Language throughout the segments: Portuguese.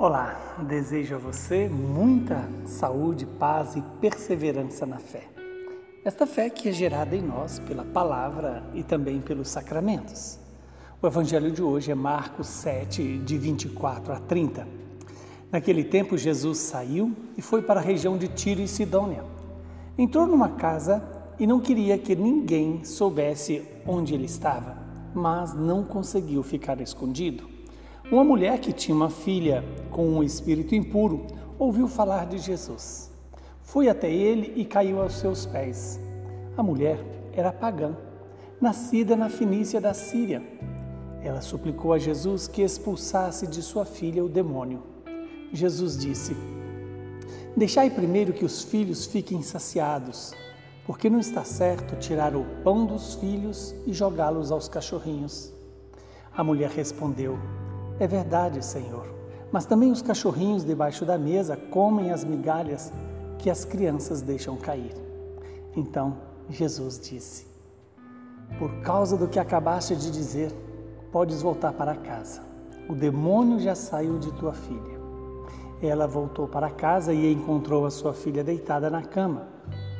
Olá, desejo a você muita saúde, paz e perseverança na fé. Esta fé que é gerada em nós pela palavra e também pelos sacramentos. O evangelho de hoje é Marcos 7, de 24 a 30. Naquele tempo, Jesus saiu e foi para a região de Tiro e Sidônia. Entrou numa casa e não queria que ninguém soubesse onde ele estava, mas não conseguiu ficar escondido. Uma mulher que tinha uma filha com um espírito impuro ouviu falar de Jesus. Foi até ele e caiu aos seus pés. A mulher era pagã, nascida na Fenícia da Síria. Ela suplicou a Jesus que expulsasse de sua filha o demônio. Jesus disse: Deixai primeiro que os filhos fiquem saciados, porque não está certo tirar o pão dos filhos e jogá-los aos cachorrinhos. A mulher respondeu: é verdade, Senhor, mas também os cachorrinhos debaixo da mesa comem as migalhas que as crianças deixam cair. Então Jesus disse: Por causa do que acabaste de dizer, podes voltar para casa. O demônio já saiu de tua filha. Ela voltou para casa e encontrou a sua filha deitada na cama,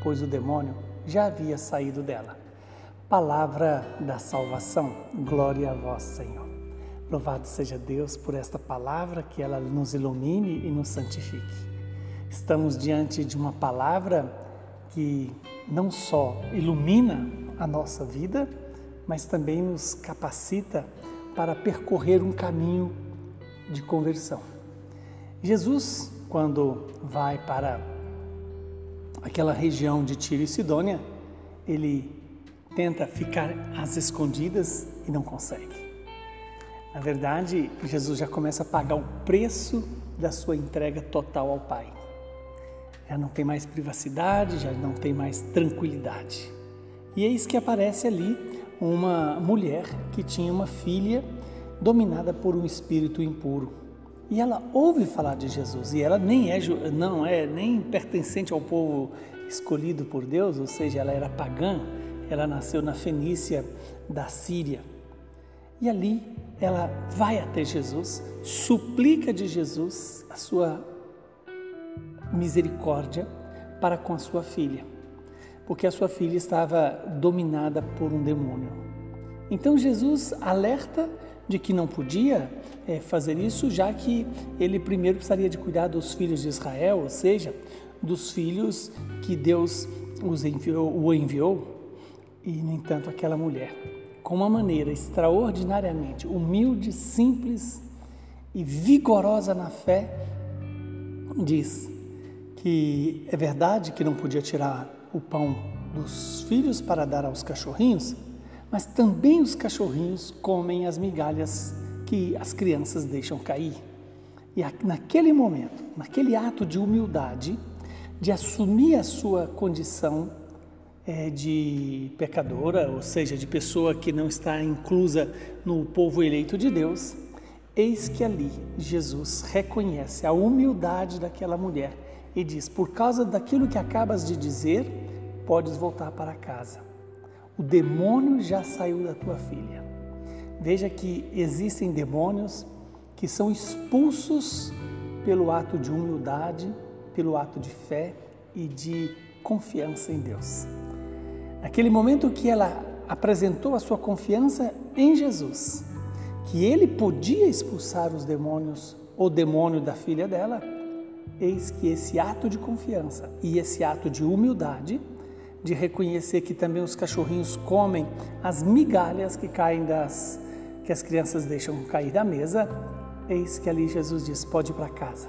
pois o demônio já havia saído dela. Palavra da salvação. Glória a vós, Senhor. Louvado seja Deus por esta palavra, que ela nos ilumine e nos santifique. Estamos diante de uma palavra que não só ilumina a nossa vida, mas também nos capacita para percorrer um caminho de conversão. Jesus, quando vai para aquela região de Tiro e Sidônia, ele tenta ficar às escondidas e não consegue. Na verdade, Jesus já começa a pagar o preço da sua entrega total ao Pai. Já não tem mais privacidade, já não tem mais tranquilidade. E eis que aparece ali uma mulher que tinha uma filha dominada por um espírito impuro. E ela ouve falar de Jesus e ela nem é não é nem pertencente ao povo escolhido por Deus, ou seja, ela era pagã, ela nasceu na Fenícia da Síria. E ali ela vai até Jesus, suplica de Jesus a sua misericórdia para com a sua filha, porque a sua filha estava dominada por um demônio. Então Jesus alerta de que não podia é, fazer isso, já que ele primeiro precisaria de cuidar dos filhos de Israel, ou seja, dos filhos que Deus os enviou, o enviou, e no entanto aquela mulher com uma maneira extraordinariamente humilde, simples e vigorosa na fé, diz que é verdade que não podia tirar o pão dos filhos para dar aos cachorrinhos, mas também os cachorrinhos comem as migalhas que as crianças deixam cair. E naquele momento, naquele ato de humildade, de assumir a sua condição é, de pecadora, ou seja, de pessoa que não está inclusa no povo eleito de Deus, eis que ali Jesus reconhece a humildade daquela mulher e diz: Por causa daquilo que acabas de dizer, podes voltar para casa. O demônio já saiu da tua filha. Veja que existem demônios que são expulsos pelo ato de humildade, pelo ato de fé e de confiança em Deus. Naquele momento que ela apresentou a sua confiança em Jesus, que ele podia expulsar os demônios, o demônio da filha dela, eis que esse ato de confiança e esse ato de humildade, de reconhecer que também os cachorrinhos comem as migalhas que caem das que as crianças deixam cair da mesa, eis que ali Jesus diz: pode ir para casa.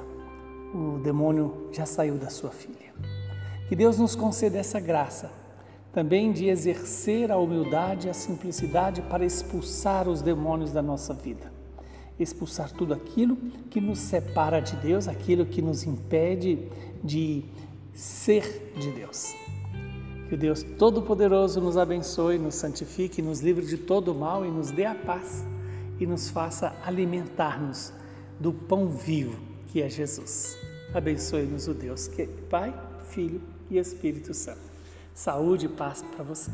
O demônio já saiu da sua filha. Que Deus nos conceda essa graça também de exercer a humildade e a simplicidade para expulsar os demônios da nossa vida. Expulsar tudo aquilo que nos separa de Deus, aquilo que nos impede de ser de Deus. Que o Deus Todo-Poderoso nos abençoe, nos santifique, nos livre de todo o mal e nos dê a paz e nos faça alimentar-nos do pão vivo que é Jesus. Abençoe-nos o Deus que é Pai, Filho e Espírito Santo. Saúde e paz para você.